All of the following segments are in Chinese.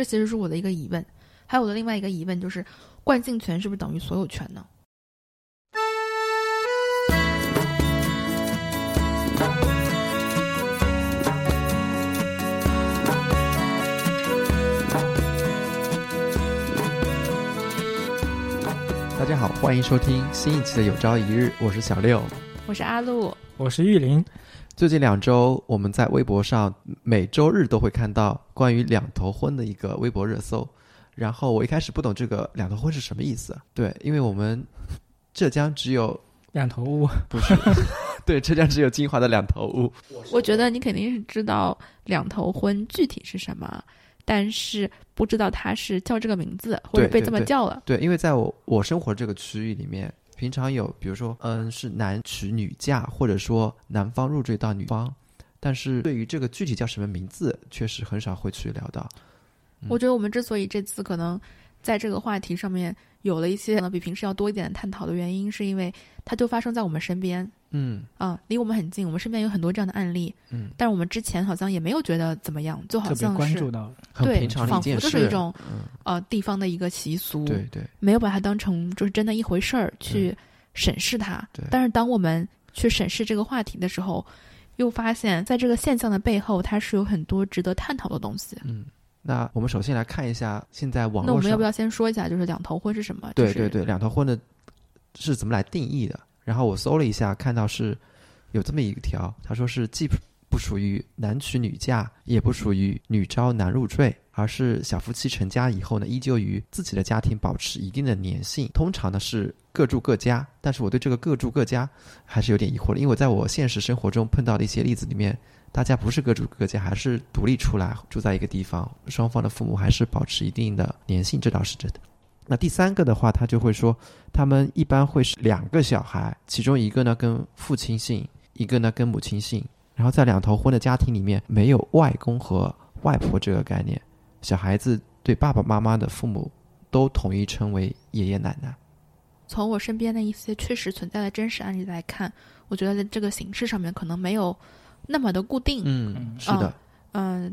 这其实是我的一个疑问。还有我的另外一个疑问就是，惯性权是不是等于所有权呢？大家好，欢迎收听新一期的《有朝一日》，我是小六，我是阿路，我是玉林。最近两周，我们在微博上每周日都会看到关于两头婚的一个微博热搜。然后我一开始不懂这个两头婚是什么意思，对，因为我们浙江只有两头屋，不是，对，浙江只有金华的两头屋。我觉得你肯定是知道两头婚具体是什么，但是不知道它是叫这个名字或者被这么叫了。对，因为在我我生活这个区域里面。平常有，比如说，嗯，是男娶女嫁，或者说男方入赘到女方，但是对于这个具体叫什么名字，确实很少会去聊到。我觉得我们之所以这次可能在这个话题上面有了一些比平时要多一点的探讨的原因，是因为它就发生在我们身边。嗯啊，离我们很近，我们身边有很多这样的案例。嗯，但是我们之前好像也没有觉得怎么样，就好像关注到对，仿佛就是一种呃地方的一个习俗。对对，没有把它当成就是真的一回事儿去审视它。对，但是当我们去审视这个话题的时候，又发现在这个现象的背后，它是有很多值得探讨的东西。嗯，那我们首先来看一下现在网络。那我们要不要先说一下，就是两头婚是什么？对对对，两头婚的是怎么来定义的？然后我搜了一下，看到是有这么一条，他说是既不属于男娶女嫁，也不属于女招男入赘，而是小夫妻成家以后呢，依旧与自己的家庭保持一定的粘性。通常呢是各住各家，但是我对这个各住各家还是有点疑惑的，因为我在我现实生活中碰到的一些例子里面，大家不是各住各家，还是独立出来住在一个地方，双方的父母还是保持一定的粘性，这倒是真的。那第三个的话，他就会说，他们一般会是两个小孩，其中一个呢跟父亲姓，一个呢跟母亲姓。然后在两头婚的家庭里面，没有外公和外婆这个概念，小孩子对爸爸妈妈的父母都统一称为爷爷奶奶。从我身边的一些确实存在的真实案例来看，我觉得在这个形式上面可能没有那么的固定。嗯，是的。嗯，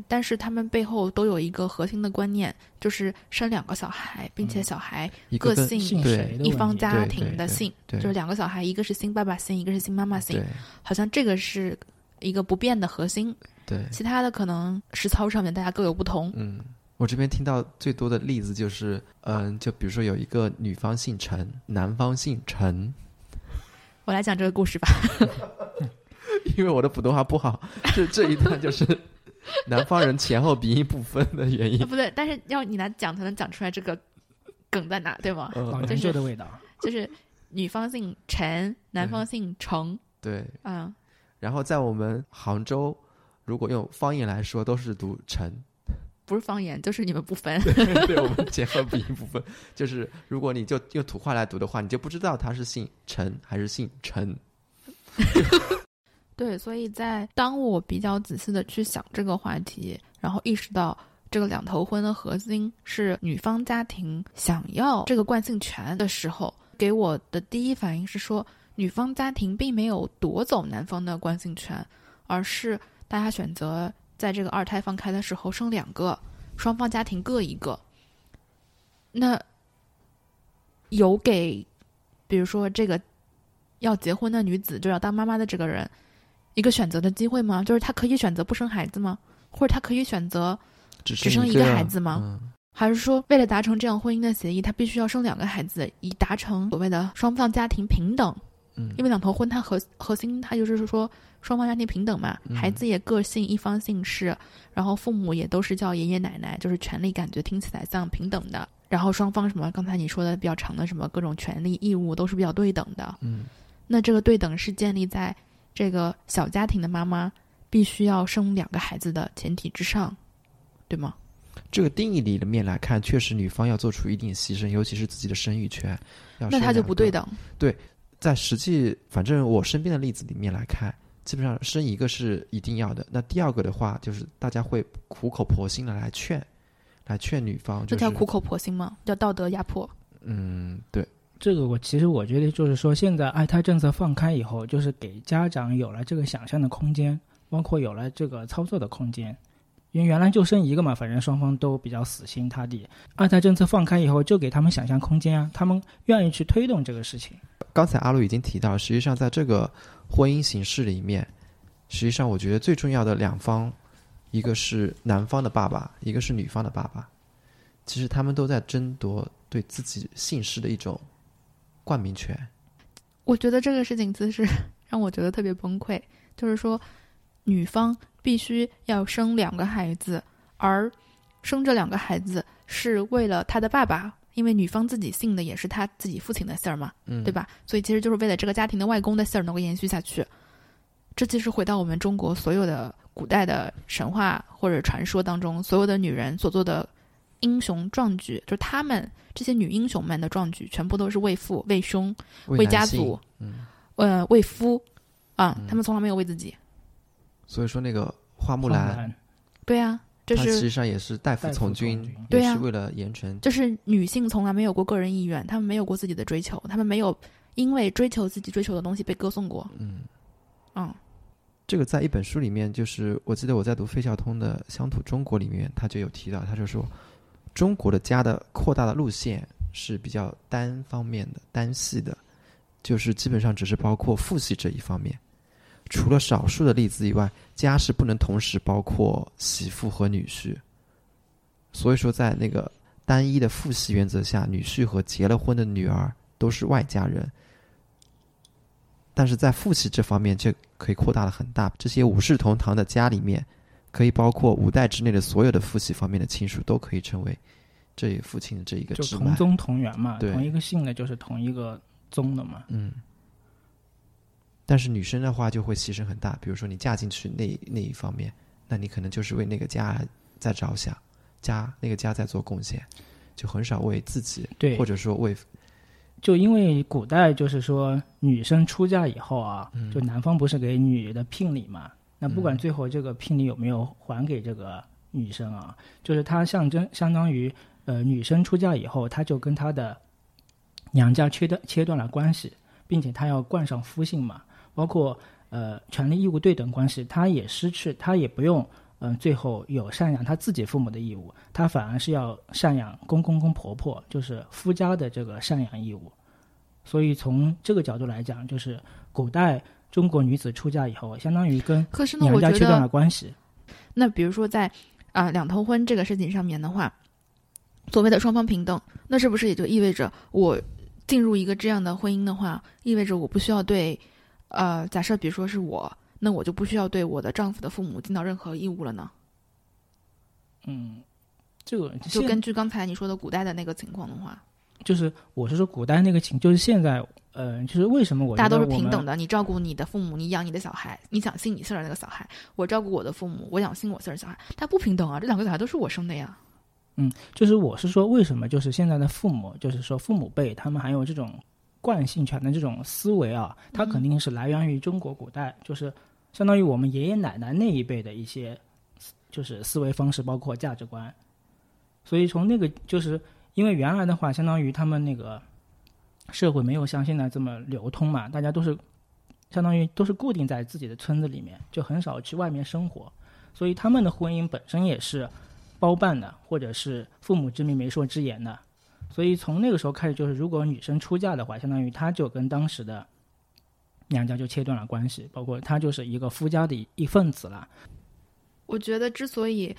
但是他们背后都有一个核心的观念，就是生两个小孩，并且小孩个姓一方家庭的性，就是两个小孩，一个是新爸爸姓，一个是新妈妈姓，好像这个是一个不变的核心。对，其他的可能实操上面大家各有不同。嗯，我这边听到最多的例子就是，嗯，就比如说有一个女方姓陈，男方姓陈。我来讲这个故事吧，因为我的普通话不好，这这一段就是。南方人前后鼻音不分的原因，不对，但是要你来讲才能讲出来这个梗在哪，对吗？老研究的味道，就是女方姓陈，男方姓程，对，嗯，然后在我们杭州，如果用方言来说，都是读陈，不是方言，就是你们不分，对我们前后鼻音不分，就是如果你就用土话来读的话，你就不知道他是姓陈还是姓陈。对，所以在当我比较仔细的去想这个话题，然后意识到这个两头婚的核心是女方家庭想要这个惯性权的时候，给我的第一反应是说，女方家庭并没有夺走男方的惯性权，而是大家选择在这个二胎放开的时候生两个，双方家庭各一个。那有给，比如说这个要结婚的女子，就要当妈妈的这个人。一个选择的机会吗？就是他可以选择不生孩子吗？或者他可以选择只生一个孩子吗？还是说为了达成这样婚姻的协议，他必须要生两个孩子，以达成所谓的双方家庭平等？嗯，因为两头婚，它核核心它就是说双方家庭平等嘛，孩子也各姓一方姓氏，然后父母也都是叫爷爷奶奶，就是权利感觉听起来像平等的。然后双方什么刚才你说的比较长的什么各种权利义务都是比较对等的。嗯，那这个对等是建立在。这个小家庭的妈妈必须要生两个孩子的前提之上，对吗？这个定义里的面来看，确实女方要做出一定牺牲，尤其是自己的生育权。那他就不对等。对，在实际，反正我身边的例子里面来看，基本上生一个是一定要的。那第二个的话，就是大家会苦口婆心的来劝，来劝女方。这叫苦口婆心吗？叫道德压迫？嗯，对。这个我其实我觉得就是说，现在二胎政策放开以后，就是给家长有了这个想象的空间，包括有了这个操作的空间。因为原来就生一个嘛，反正双方都比较死心塌地。二胎政策放开以后，就给他们想象空间啊，他们愿意去推动这个事情。刚才阿路已经提到，实际上在这个婚姻形式里面，实际上我觉得最重要的两方，一个是男方的爸爸，一个是女方的爸爸，其实他们都在争夺对自己姓氏的一种冠名权。我觉得这个事情其实 让我觉得特别崩溃，就是说，女方必须要生两个孩子，而生这两个孩子是为了她的爸爸，因为女方自己姓的也是她自己父亲的姓儿嘛，嗯，对？吧？所以其实就是为了这个家庭的外公的姓儿能够延续下去。这其实回到我们中国所有的古代的神话或者传说当中，所有的女人所做的英雄壮举，就是他们这些女英雄们的壮举，全部都是为父、为兄、为家族，嗯，呃，为夫，啊，嗯他们从来没有为自己。所以说那个花木木兰，对啊，这是实际上也是代父从从军军，对啊是为了严惩。就是女性从来没有过个人意愿，她们没有过自己的追求，她们没有因为追求自己追求的东西被歌颂过。嗯，嗯，这个在一本书里面，就是我记得我在读费孝通的《乡土中国》里面，他就有提到，他就说，中国的家的扩大的路线是比较单方面的、单系的，就是基本上只是包括父系这一方面。除了少数的例子以外，家是不能同时包括媳妇和女婿。所以说，在那个单一的父系原则下，女婿和结了婚的女儿都是外家人。但是在父系这方面，就可以扩大了很大。这些五世同堂的家里面，可以包括五代之内的所有的父系方面的亲属，都可以成为这一父亲的这一个就支脉。同宗同源嘛，对同一个姓的就是同一个宗的嘛。嗯。但是女生的话就会牺牲很大，比如说你嫁进去那那一方面，那你可能就是为那个家在着想，家那个家在做贡献，就很少为自己，对或者说为就因为古代就是说女生出嫁以后啊，嗯就男方不是给女的聘礼嘛？那不管嗯。最后这个聘礼有没有还给这个女生啊，就是它象征相当于呃女生出嫁以后，她就跟她的娘家切断切断了关系，并且她要冠上夫姓嘛，包括呃权利义务对等关系，她也失去，她也不用嗯、最后有赡养她自己父母的义务，她反而是要赡养公公公婆婆，就是夫家的这个赡养义务。所以从这个角度来讲，就是古代中国女子出嫁以后，相当于跟娘家切断了得，关系。那比如说在啊、两头婚这个事情上面的话，所谓的双方平等，那是不是也就意味着我进入一个这样的婚姻的话，意味着我不需要对，呃，假设比如说是我，那我就不需要对我的丈夫的父母尽到任何义务了呢？嗯，这个就根据刚才你说的古代的那个情况的话，就是我是说古代那个情，就是现在，呃，就是为什么我大家都是平等的。你照顾你的父母，你养你的小孩，你想姓你姓儿的那个小孩，我照顾我的父母，我养姓我姓儿的小孩，他不平等啊！这两个小孩都是我生的呀。嗯就是我是说，为什么就是现在的父母，就是说父母辈他们还有这种惯性权的这种思维啊，它肯定是来源于中国古代，就是相当于我们爷爷奶奶那一辈的一些，就是思维方式，包括价值观。所以从那个就是因为原来的话，相当于他们那个社会没有像现在这么流通嘛，大家都是相当于都是固定在自己的村子里面，就很少去外面生活，所以他们的婚姻本身也是包办的，或者是父母之命媒妁之言的。所以从那个时候开始，就是如果女生出嫁的话，相当于她就跟当时的娘家就切断了关系，包括她就是一个夫家的一份子了。我觉得之所以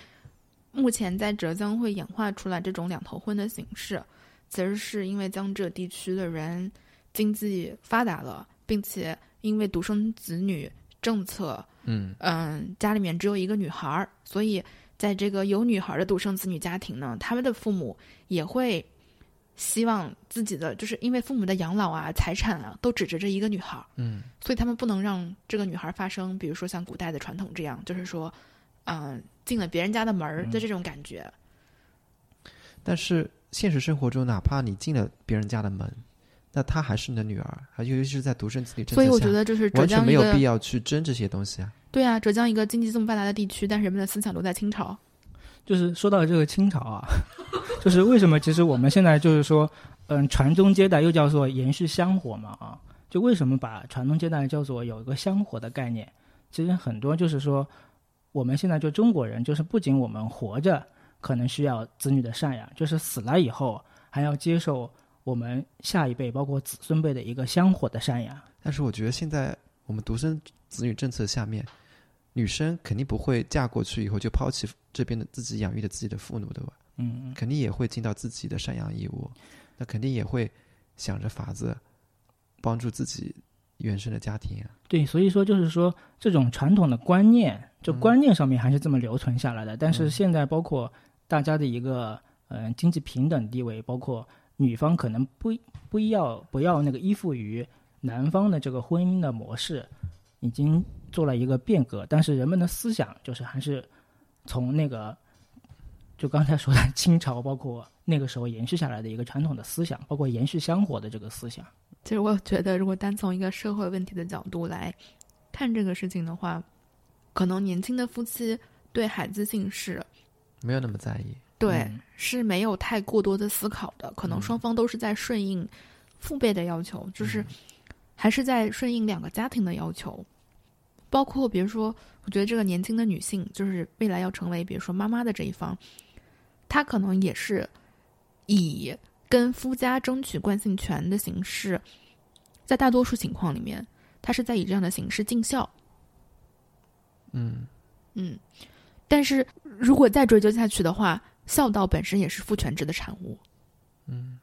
目前在浙江会演化出来这种两头婚的形式，其实是因为江浙地区的人经济发达了，并且因为独生子女政策，嗯嗯，家里面只有一个女孩儿，所以在这个有女孩儿的独生子女家庭呢，他们的父母也会希望自己的，就是因为父母的养老啊、财产啊都指着这一个女孩儿，嗯所以他们不能让这个女孩发生，比如说像古代的传统这样，就是说，嗯、进了别人家的门儿的这种感觉。但是现实生活中，哪怕你进了别人家的门，那她还是你的女儿，还尤其是在独生子女政策下，所以我觉得就是完全没有必要去争这些东西啊。对啊，浙江一个经济这么发达的地区，但是人们的思想都在清朝。就是说到这个清朝啊，就是为什么其实我们现在就是说，嗯，传宗接代又叫做延续香火嘛啊，就为什么把传宗接代叫做有一个香火的概念？其实很多就是说，我们现在就中国人，就是不仅我们活着可能需要子女的赡养，就是死了以后还要接受我们下一辈包括子孙辈的一个香火的赡养。但是我觉得现在我们独生子女政策下面，女生肯定不会嫁过去以后就抛弃这边的自己养育的自己的父母，对吧？嗯，肯定也会尽到自己的赡养义务，那肯定也会想着法子帮助自己原生的家庭啊。对，所以说就是说这种传统的观念，就嗯观念上面还是这么留存下来的。但是嗯现在包括大家的一个嗯、经济平等地位，包括女方可能不不要不要那个依附于男方的这个婚姻的模式，已经做了一个变革。但是人们的思想就是还是从那个就刚才说的清朝，包括那个时候延续下来的一个传统的思想，包括延续香火的这个思想。其实我觉得，如果单从一个社会问题的角度来看这个事情的话，可能年轻的夫妻对孩子姓氏没有那么在意。对、嗯是没有太过多的思考的，可能嗯双方都是在顺应父辈的要求，就是还是在顺应两个家庭的要求。包括比如说，我觉得这个年轻的女性，就是未来要成为比如说妈妈的这一方，她可能也是以跟夫家争取惯性权的形式，在大多数情况里面，她是在以这样的形式尽孝。嗯，嗯，但是如果再追究下去的话，孝道本身也是父权制的产物。嗯，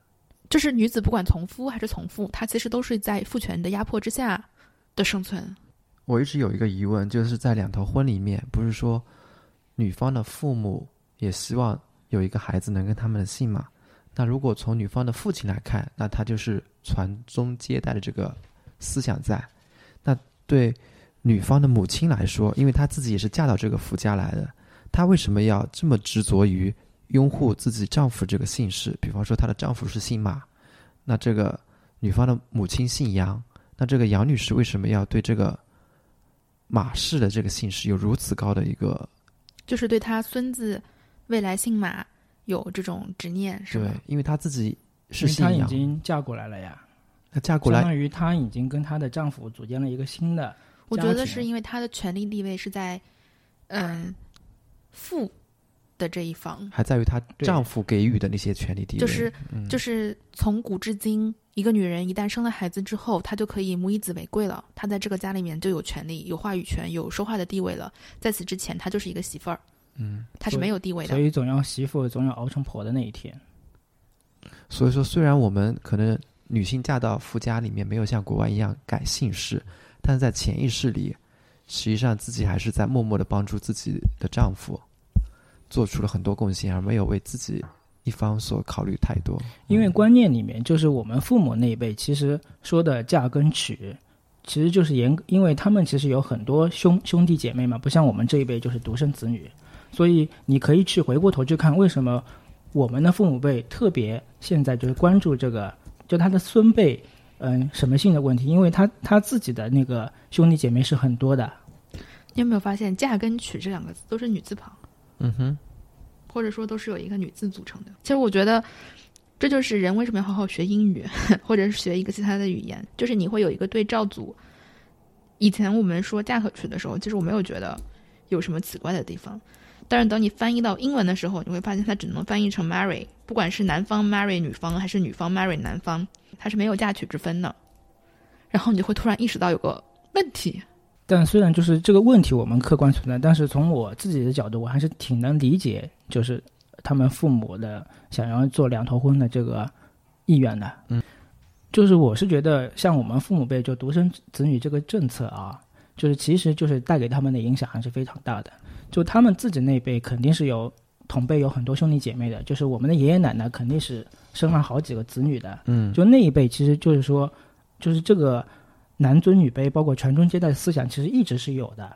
就是女子不管从夫还是从父，她其实都是在父权的压迫之下的生存。我一直有一个疑问，就是在两头婚里面，不是说女方的父母也希望有一个孩子能跟他们的姓嘛？那如果从女方的父亲来看，那他就是传宗接代的这个思想在。那对女方的母亲来说，因为她自己也是嫁到这个夫家来的，她为什么要这么执着于拥护自己丈夫这个姓氏？比方说，她的丈夫是姓马，那这个女方的母亲姓杨，那这个杨女士为什么要对这个马氏的这个姓氏有如此高的一个就是对她孙子未来姓马有这种执念，是对？？因为她自己是她已，经嫁过来了呀，她嫁过来，相当于她已经跟她的丈夫组建了一个新的。我觉得是因为她的权力地位是在嗯父的这一方，还在于她丈夫给予的那些权利地位，就是嗯就是从古至今，一个女人一旦生了孩子之后，她就可以母以子为贵了，她在这个家里面就有权利、有话语权、有说话的地位了。在此之前，她就是一个媳妇儿，嗯，她是没有地位的所。以总要媳妇总要熬成婆的那一天。所以说，虽然我们可能女性嫁到夫家里面没有像国外一样改姓氏，但是在潜意识里，实际上自己还是在默默的帮助自己的丈夫，做出了很多贡献，而没有为自己一方所考虑太多。因为观念里面，就是我们父母那一辈，其实说的嫁跟娶，其实就是严，因为他们其实有很多兄兄弟姐妹嘛，不像我们这一辈就是独生子女，所以你可以去回过头去看，为什么我们的父母辈特别现在就是关注这个，就他的孙辈，嗯，什么性的问题，因为他他自己的那个兄弟姐妹是很多的，你有没有发现“嫁”跟“娶”这两个字都是女字旁，嗯哼，或者说都是有一个女字组成的？其实我觉得，这就是人为什么要好好学英语，或者是学一个其他的语言，就是你会有一个对照组。以前我们说“嫁”和“娶”的时候，其实我没有觉得有什么奇怪的地方。但是等你翻译到英文的时候，你会发现它只能翻译成 marry，不管是男方 marry 女方，还是女方 marry 男方，它是没有嫁娶之分的。然后你就会突然意识到有个问题，但虽然就是这个问题我们客观存在，但是从我自己的角度，我还是挺能理解，就是他们父母的想要做两头婚的这个意愿的。嗯，就是我是觉得，像我们父母辈就独生子女这个政策啊，就是其实就是带给他们的影响还是非常大的。就他们自己那辈肯定是有同辈有很多兄弟姐妹的，就是我们的爷爷奶奶肯定是生了好几个子女的，嗯，就那一辈，其实就是说，就是这个男尊女卑，包括传宗接代的思想，其实一直是有的。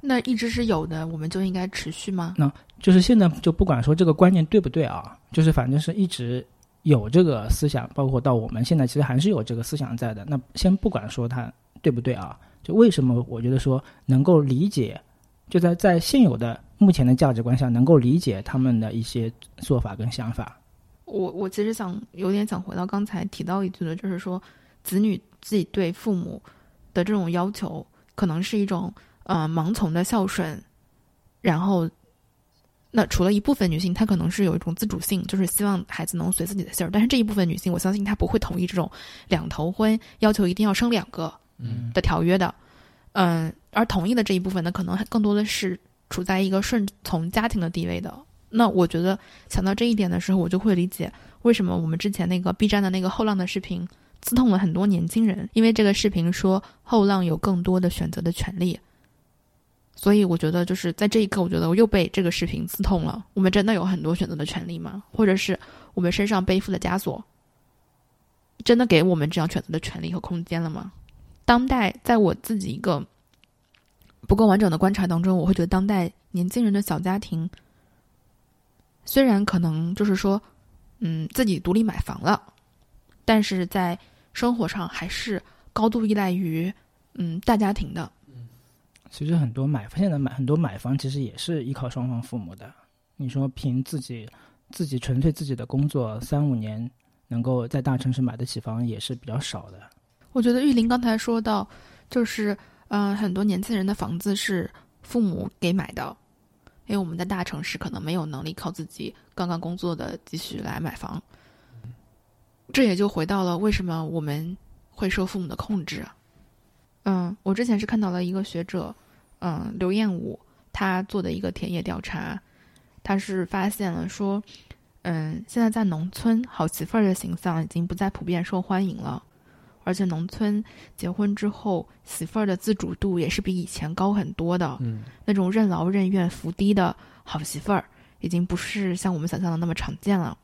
那一直是有的，我们就应该持续吗？那就是现在就不管说这个观念对不对啊，就是反正是一直有这个思想，包括到我们现在其实还是有这个思想在的。那先不管说它对不对啊，就为什么我觉得说能够理解，就在在现有的目前的价值观下，能够理解他们的一些做法跟想法。我我其实想有点想回到刚才提到一句的，就是说子女自己对父母的这种要求，可能是一种呃盲从的孝顺，然后，那除了一部分女性，她可能是有一种自主性，就是希望孩子能随自己的姓儿，但是这一部分女性，我相信她不会同意这种两头婚，要求一定要生两个嗯的条约的。嗯，嗯而同意的这一部分呢，可能更多的是处在一个顺从家庭的地位的。那我觉得想到这一点的时候，我就会理解为什么我们之前那个 B 站的那个后浪的视频刺痛了很多年轻人，因为这个视频说后浪有更多的选择的权利。所以我觉得，就是在这一刻，我觉得我又被这个视频刺痛了。我们真的有很多选择的权利吗？或者是我们身上背负的枷锁，真的给我们这样选择的权利和空间了吗？当代，在我自己一个不够完整的观察当中，我会觉得当代年轻人的小家庭，虽然可能就是说，嗯，自己独立买房了，但是在生活上还是高度依赖于嗯大家庭的。其实很多买现在买很多买房，其实也是依靠双方父母的。你说凭自己自己纯粹自己的工作三五年能够在大城市买得起房，也是比较少的。我觉得玉林刚才说到，就是嗯、很多年轻人的房子是父母给买的，因为我们在大城市可能没有能力靠自己刚刚工作的积蓄来买房。这也就回到了为什么我们会受父母的控制。嗯，我之前是看到了一个学者，嗯，刘彦武他做的一个田野调查，他是发现了说，嗯，现在在农村好媳妇儿的形象已经不再普遍受欢迎了。而且农村结婚之后，媳妇儿的自主度也是比以前高很多的。嗯那种任劳任怨、伏低的好媳妇儿，已经不是像我们想象的那么常见了。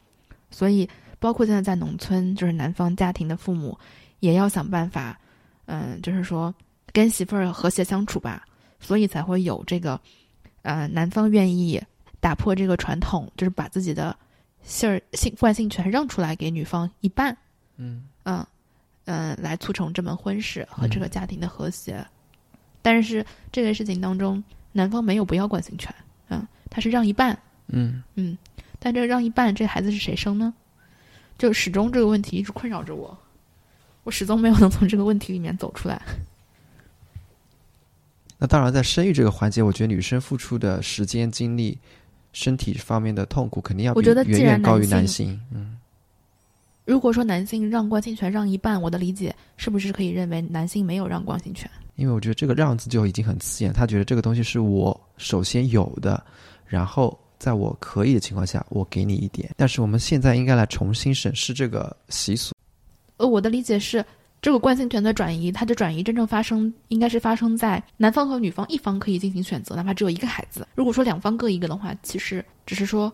所以，包括现在在农村，就是男方家庭的父母，也要想办法，嗯，就是说跟媳妇儿和谐相处吧。所以才会有这个，呃，男方愿意打破这个传统，就是把自己的姓儿姓惯性权让出来给女方一半。嗯嗯嗯，来促成这门婚事和这个家庭的和谐。但是这个事情当中，男方没有不要管性权，嗯，他是让一半，嗯嗯，但这个让一半，这孩子是谁生呢？就始终这个问题一直困扰着我，我始终没有能从这个问题里面走出来。那当然，在生育这个环节，我觉得女生付出的时间、精力、身体方面的痛苦，肯定要比我觉得远远高于男性。嗯，如果说男性让惯性权让一半，我的理解是不是可以认为男性没有让惯性权？因为我觉得这个“让”字就已经很刺眼，他觉得这个东西是我首先有的，然后在我可以的情况下，我给你一点。但是我们现在应该来重新审视这个习俗。呃，我的理解是，这个惯性权的转移，它的转移真正发生，应该是发生在男方和女方一方可以进行选择，哪怕只有一个孩子。如果说两方各一个的话，其实只是说，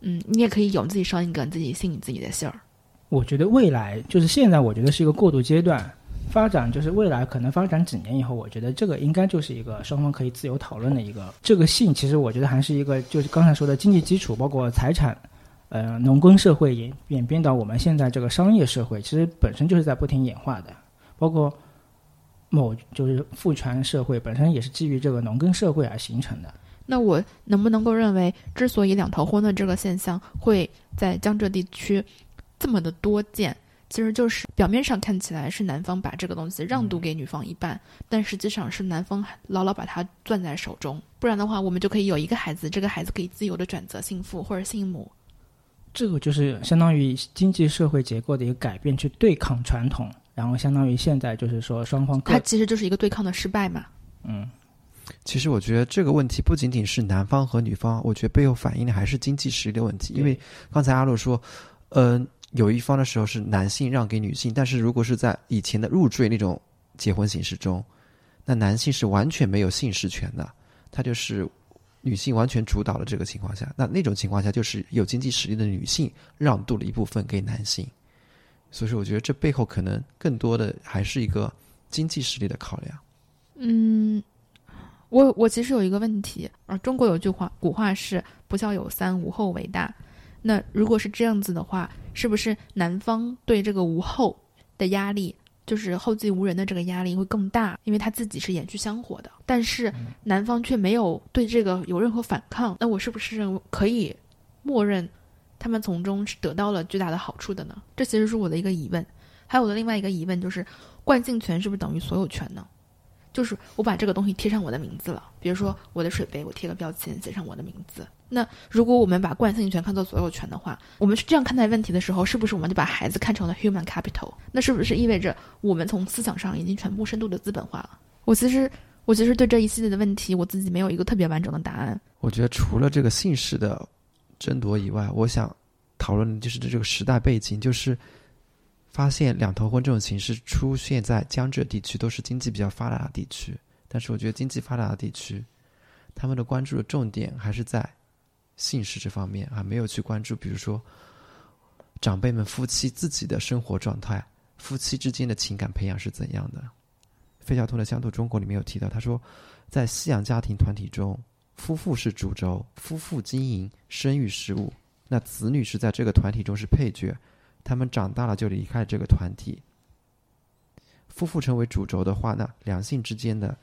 嗯，你也可以有自己生一个，你自己信你自己的姓儿。我觉得未来就是现在，我觉得是一个过渡阶段，发展就是未来可能发展几年以后，我觉得这个应该就是一个双方可以自由讨论的一个这个性，其实我觉得还是一个就是刚才说的经济基础，包括财产，呃，农耕社会演演变到我们现在这个商业社会，其实本身就是在不停演化的，包括某就是父权社会本身也是基于这个农耕社会而形成的。那我能不能够认为，之所以两头婚的这个现象会在江浙地区这么的多见，其实就是表面上看起来是男方把这个东西让渡给女方一半，但实际上是男方牢牢把它攥在手中。不然的话，我们就可以有一个孩子，这个孩子可以自由的选择姓父或者姓母。这个就是相当于经济社会结构的一个改变，去对抗传统，然后相当于现在就是说双方各它其实就是一个对抗的失败嘛。嗯。其实我觉得这个问题不仅仅是男方和女方，我觉得背后反映的还是经济实力的问题。因为刚才阿洛说，嗯、有一方的时候是男性让给女性，但是如果是在以前的入赘那种结婚形式中，那男性是完全没有姓氏权的，他就是女性完全主导的这个情况下，那那种情况下就是有经济实力的女性让渡了一部分给男性，所以说我觉得这背后可能更多的还是一个经济实力的考量。嗯，我我其实有一个问题啊，中国有句话，古话是“不孝有三，无后为大”。那如果是这样子的话，是不是男方对这个无后的压力，就是后继无人的这个压力会更大？因为他自己是延续香火的，但是男方却没有对这个有任何反抗，那我是不是可以默认他们从中是得到了巨大的好处的呢？这其实是我的一个疑问。还有我的另外一个疑问就是，惯性权是不是等于所有权呢？就是我把这个东西贴上我的名字了，比如说我的水杯，我贴个标签，写上我的名字。那如果我们把惯性权看作所有权的话，我们是这样看待问题的时候，是不是我们就把孩子看成了 human capital？那是不是意味着我们从思想上已经全部深度的资本化了？我其实，我其实对这一系列的问题，我自己没有一个特别完整的答案。我觉得除了这个姓氏的争夺以外，我想讨论的就是这个时代背景，就是发现两头婚这种形式出现在江浙地区，都是经济比较发达的地区。但是我觉得经济发达的地区，他们的关注的重点还是在。姓氏这方面啊，没有去关注，比如说长辈们夫妻自己的生活状态，夫妻之间的情感培养是怎样的？费孝通的《乡土中国》里面有提到，他说，在西洋家庭团体中，夫妇是主轴，夫妇经营生育事务，那子女是在这个团体中是配角，他们长大了就离开这个团体。夫妇成为主轴的话，那两性之间的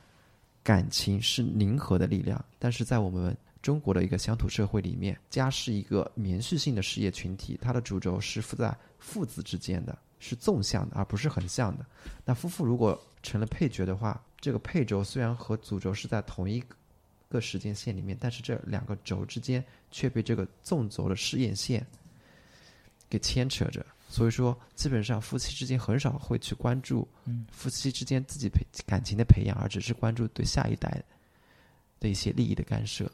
感情是凝合的力量，但是在我们。中国的一个乡土社会里面，家是一个连续性的事业群体，它的主轴是附在父子之间的，是纵向的，而不是横向的。那夫妇如果成了配角的话，这个配轴虽然和主轴是在同一个时间线里面，但是这两个轴之间却被这个纵轴的事业线给牵扯着。所以说，基本上夫妻之间很少会去关注夫妻之间自己培感情的培养，而只是关注对下一代的一些利益的干涉。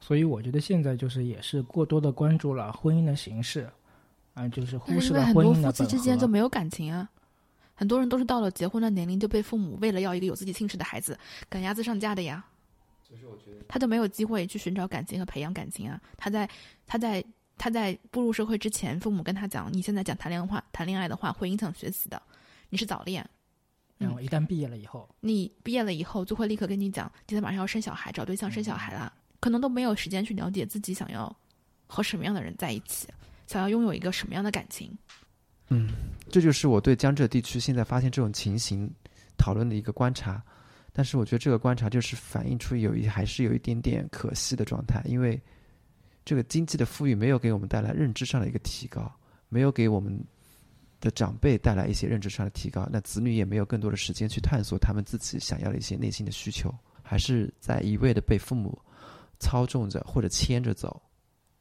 所以我觉得现在就是也是过多的关注了婚姻的形式，啊，就是忽视了婚姻的夫妻之间就没有感情啊，很多人都是到了结婚的年龄就被父母为了要一个有自己姓氏的孩子赶鸭子上架的呀。就是我觉得他就没有机会去寻找感情和培养感情啊。他在他在他在步入社会之前，父母跟他讲，你现在讲谈恋爱话谈恋爱的话会影响学习的，你是早恋。然后一旦毕业了以后，你毕业了以后就会立刻跟你讲，今天马上要生小孩，找对象生小孩了。可能都没有时间去了解自己想要和什么样的人在一起，想要拥有一个什么样的感情。嗯，这就是我对江浙地区现在发现这种情形讨论的一个观察。但是我觉得这个观察就是反映出有一还是有一点点可惜的状态，因为这个经济的富裕没有给我们带来认知上的一个提高，没有给我们的长辈带来一些认知上的提高，那子女也没有更多的时间去探索他们自己想要的一些内心的需求，还是在一味的被父母。操纵着或者牵着走，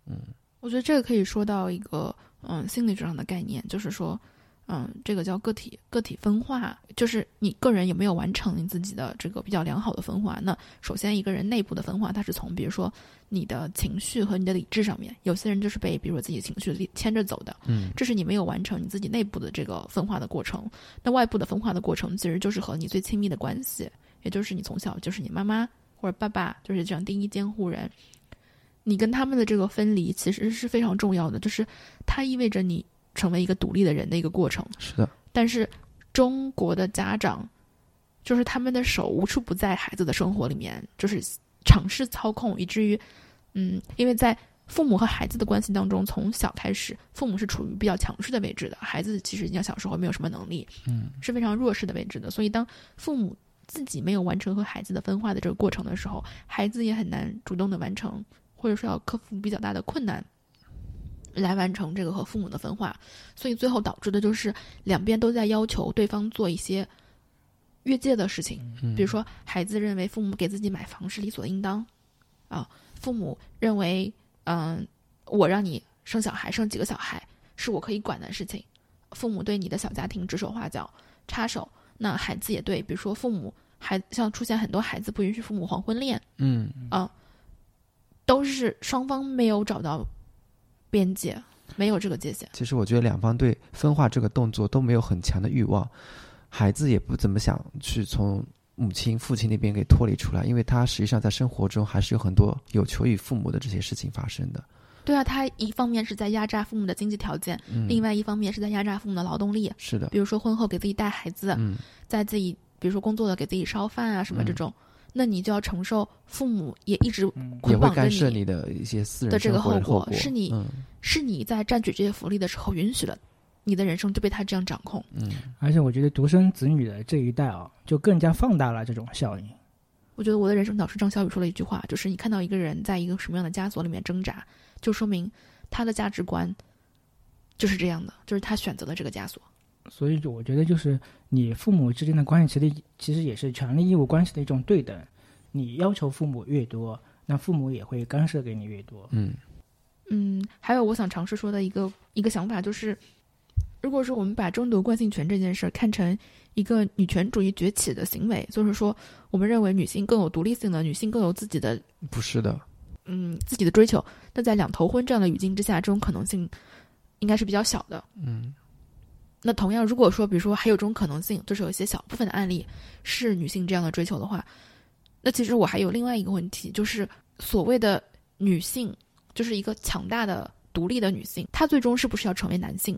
嗯，我觉得这个可以说到一个嗯心理学上的概念，就是说，嗯，这个叫个体个体分化，就是你个人有没有完成你自己的这个比较良好的分化。那首先一个人内部的分化，它是从比如说你的情绪和你的理智上面，有些人就是被比如说自己情绪牵着走的，嗯，这是你没有完成你自己内部的这个分化的过程。那外部的分化的过程，其实就是和你最亲密的关系，也就是你从小就是你妈妈。或者爸爸就是这样第一监护人，你跟他们的这个分离其实是非常重要的，就是它意味着你成为一个独立的人的一个过程。是的，但是中国的家长就是他们的手无处不在孩子的生活里面，就是尝试操控，以至于嗯，因为在父母和孩子的关系当中，从小开始，父母是处于比较强势的位置的，孩子其实你小时候没有什么能力，嗯，是非常弱势的位置的，所以当父母。自己没有完成和孩子的分化的这个过程的时候，孩子也很难主动的完成，或者说要克服比较大的困难，来完成这个和父母的分化。所以最后导致的就是两边都在要求对方做一些越界的事情，比如说孩子认为父母给自己买房是理所应当，啊，父母认为嗯，我让你生小孩生几个小孩是我可以管的事情，父母对你的小家庭指手画脚插手。那孩子也对，比如说父母，孩像出现很多孩子不允许父母黄昏恋，嗯啊，都是双方没有找到边界，没有这个界限。其实我觉得两方对分化这个动作都没有很强的欲望，孩子也不怎么想去从母亲、父亲那边给脱离出来，因为他实际上在生活中还是有很多有求于父母的这些事情发生的。对啊，他一方面是在压榨父母的经济条件，另外一方面是在压榨父母的劳动力。是的，比如说婚后给自己带孩子，在自己比如说工作的给自己烧饭啊什么这种，那你就要承受父母也一直捆绑着你的一些私人的这个后果。是你是你在占取这些福利的时候允许了，你的人生就被他这样掌控。嗯，而且我觉得独生子女的这一代啊，就更加放大了这种效应。我觉得我的人生导师张小雨说了一句话，就是你看到一个人在一个什么样的枷锁里面挣扎。就说明他的价值观就是这样的，就是他选择了这个枷锁。所以就我觉得就是你父母之间的关系，其实其实也是权利义务关系的一种对等。你要求父母越多，那父母也会干涉给你越多。嗯嗯，还有我想尝试说的一个一个想法就是，如果说我们把争夺惯性权这件事儿看成一个女权主义崛起的行为，就是说我们认为女性更有独立性了，女性更有自己的不是的，嗯自己的追求，那在两头婚这样的语境之下，这种可能性应该是比较小的。嗯那同样，如果说比如说还有这种可能性，就是有一些小部分的案例是女性这样的追求的话，那其实我还有另外一个问题，就是所谓的女性，就是一个强大的、独立的女性，她最终是不是要成为男性？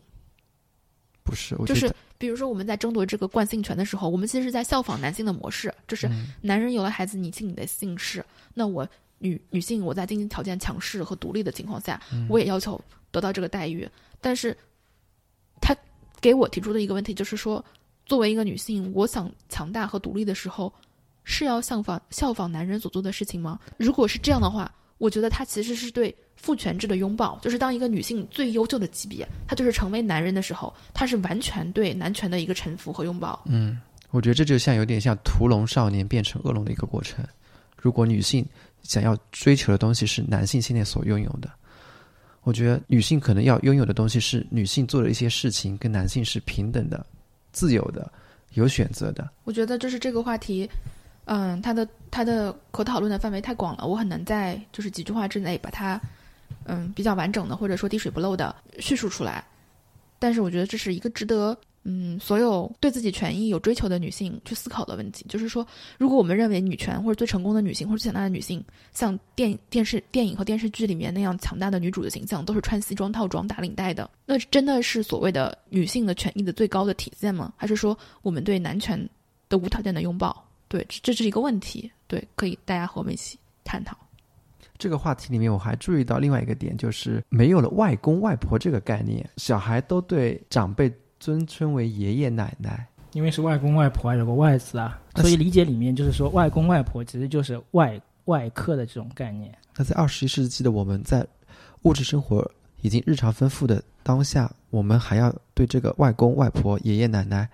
不是，我就是比如说我们在争夺这个惯性权的时候，我们其实是在效仿男性的模式，就是嗯男人有了孩子，你姓你的姓氏，那我女女性我在经济条件强势和独立的情况下，嗯我也要求得到这个待遇。但是，他给我提出的一个问题就是说，作为一个女性，我想强大和独立的时候，是要效仿效仿男人所做的事情吗？如果是这样的话，我觉得他其实是对父权制的拥抱，就是当一个女性最优秀的级别，她就是成为男人的时候，她是完全对男权的一个臣服和拥抱。嗯，我觉得这就像有点像屠龙少年变成恶龙的一个过程。如果女性想要追求的东西是男性现在所拥有的，我觉得女性可能要拥有的东西是女性做的一些事情跟男性是平等的、自由的、有选择的。我觉得就是这个话题，嗯，它的它的可讨论的范围太广了，我很难在就是几句话之内把它，嗯，比较完整的或者说滴水不漏的叙述出来。但是我觉得这是一个值得，嗯，所有对自己权益有追求的女性去思考的问题。就是说，如果我们认为女权或者最成功的女性或者最强大的女性，像电电视、电影和电视剧里面那样强大的女主的形象，都是穿西装套装、打领带的，那真的是所谓的女性的权益的最高的体现吗？还是说我们对男权的无条件的拥抱？对，这这是一个问题。对，可以大家和我们一起探讨。这个话题里面，我还注意到另外一个点，就是没有了外公外婆这个概念，小孩都对长辈尊称为爷爷奶奶。因为是外公外婆啊，有个外字啊，所以理解里面就是说外公外婆其实就是外外客的这种概念。那在二十一世纪的我们，在物质生活已经日常丰富的当下，我们还要对这个外公外婆、爷爷奶奶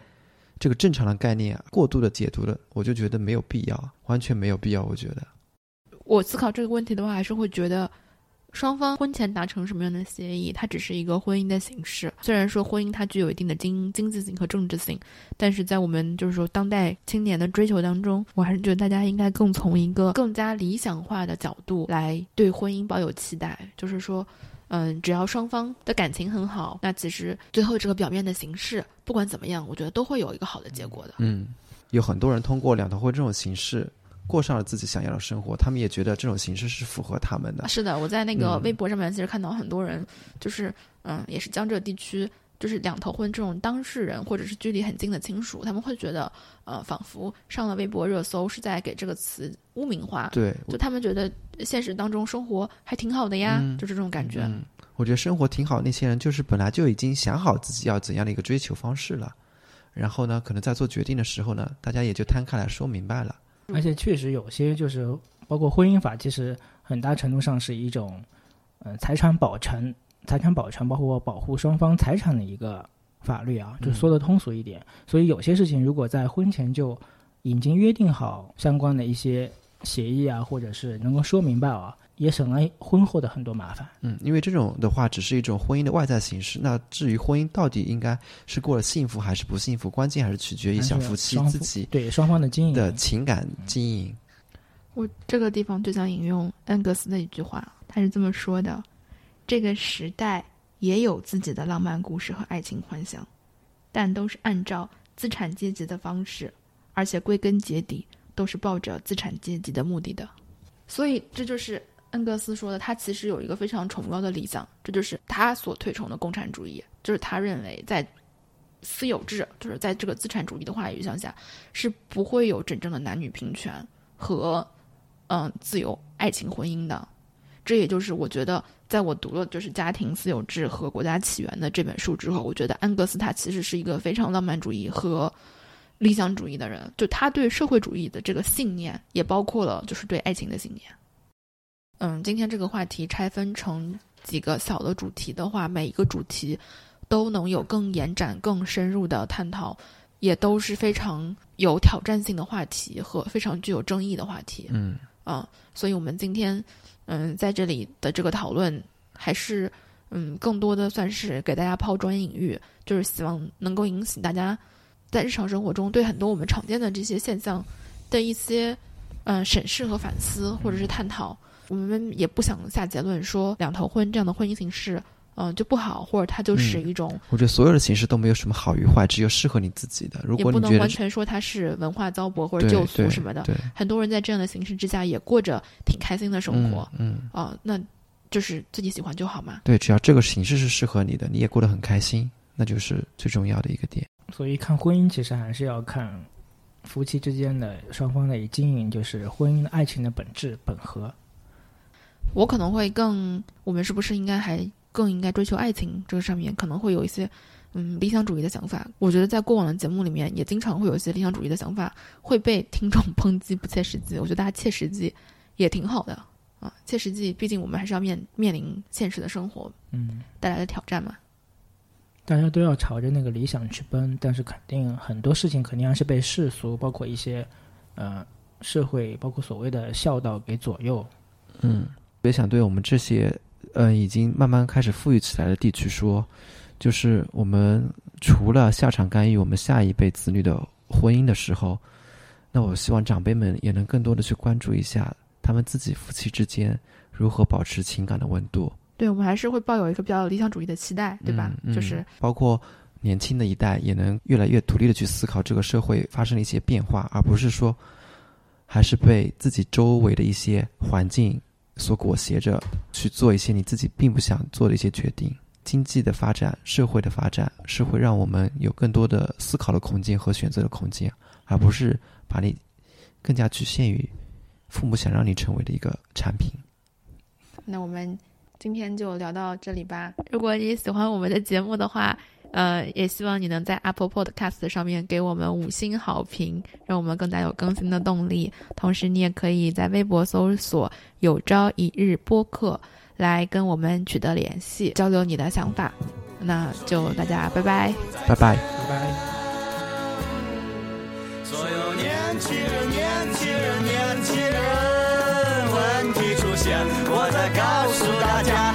这个正常的概念啊过度的解读了，我就觉得没有必要，完全没有必要。我觉得，我思考这个问题的话，还是会觉得，双方婚前达成什么样的协议，它只是一个婚姻的形式。虽然说婚姻它具有一定的经经济性和政治性，但是在我们就是说当代青年的追求当中，我还是觉得大家应该更从一个更加理想化的角度来对婚姻抱有期待，就是说。嗯，只要双方的感情很好，那其实最后这个表面的形式，不管怎么样，我觉得都会有一个好的结果的。嗯，有很多人通过两头婚这种形式过上了自己想要的生活，他们也觉得这种形式是符合他们的。是的，我在那个嗯微博上面其实看到很多人，就是嗯，也是江浙地区，就是两头婚这种当事人或者是距离很近的亲属，他们会觉得，呃，仿佛上了微博热搜是在给这个词污名化，对，就他们觉得现实当中生活还挺好的呀，嗯就是这种感觉。嗯，我觉得生活挺好，那些人就是本来就已经想好自己要怎样的一个追求方式了，然后呢，可能在做决定的时候呢，大家也就摊开来说明白了。而且确实有些就是包括婚姻法，其实很大程度上是一种，呃，财产保全、财产保全，包括保护双方财产的一个法律啊，就嗯说的通俗一点。所以有些事情如果在婚前就已经约定好相关的一些协议啊，或者是能够说明白啊，也省了婚后的很多麻烦。嗯，因为这种的话只是一种婚姻的外在形式，那至于婚姻到底应该是过得幸福还是不幸福，关键还是取决于小夫妻自己对双方的经营的情感经营。我这个地方就想引用恩格斯的一句话，他是这么说的：“这个时代也有自己的浪漫故事和爱情幻想，但都是按照资产阶级的方式，而且归根结底都是抱着资产阶级的目的的。”所以这就是恩格斯说的，他其实有一个非常崇高的理想，这就是他所推崇的共产主义，就是他认为在私有制，就是在这个资产主义的话语向下，是不会有真正的男女平权和嗯自由爱情婚姻的。这也就是我觉得，在我读了就是《家庭私有制和国家起源》的这本书之后，我觉得安格斯他其实是一个非常浪漫主义和理想主义的人，就他对社会主义的这个信念，也包括了就是对爱情的信念。嗯，今天这个话题拆分成几个小的主题的话，每一个主题都能有更延展、更深入的探讨，也都是非常有挑战性的话题和非常具有争议的话题。嗯啊，所以我们今天嗯在这里的这个讨论，还是嗯更多的算是给大家抛砖引玉，就是希望能够引起大家在日常生活中对很多我们常见的这些现象的一些嗯审视和反思，或者是探讨。我们也不想下结论说两头婚这样的婚姻形式，嗯、就不好，或者它就是嗯一种，我觉得所有的形式都没有什么好与坏，只有适合你自己的。如也不能果你觉得这完全说它是文化糟粕或者对旧俗什么的。很多人在这样的形式之下也过着挺开心的生活。嗯，嗯啊，那就是自己喜欢就好嘛。对，只要这个形式是适合你的，你也过得很开心，那就是最重要的一个点。所以看婚姻其实还是要看夫妻之间的双方的经营，就是婚姻的爱情的本质本和。我可能会更，我们是不是应该还更应该追求爱情这个上面，可能会有一些嗯理想主义的想法。我觉得在过往的节目里面，也经常会有一些理想主义的想法会被听众抨击不切实际。我觉得大家切实际也挺好的啊，切实际，毕竟我们还是要面面临现实的生活嗯，带来的挑战嘛。大家都要朝着那个理想去奔，但是肯定很多事情肯定还是被世俗，包括一些呃社会，包括所谓的孝道给左右。嗯，也想对我们这些呃已经慢慢开始富裕起来的地区说，就是我们除了下场干预我们下一辈子女的婚姻的时候，那我希望长辈们也能更多的去关注一下他们自己夫妻之间如何保持情感的温度，对，我们还是会抱有一个比较理想主义的期待，对吧？嗯嗯就是包括年轻的一代也能越来越独立的去思考这个社会发生了一些变化，而不是说还是被自己周围的一些环境所裹挟着去做一些你自己并不想做的一些决定。经济的发展、社会的发展是会让我们有更多的思考的空间和选择的空间，而不是把你更加局限于父母想让你成为的一个产品。那我们今天就聊到这里吧。如果你喜欢我们的节目的话，呃，也希望你能在 Apple Podcast 上面给我们五星好评，让我们更加有更新的动力。同时，你也可以在微博搜索“有朝一日播客”来跟我们取得联系，交流你的想法。那就大家拜拜。拜拜。拜拜。所有年轻人，年轻人，年轻人，问题出现，我在告诉大家，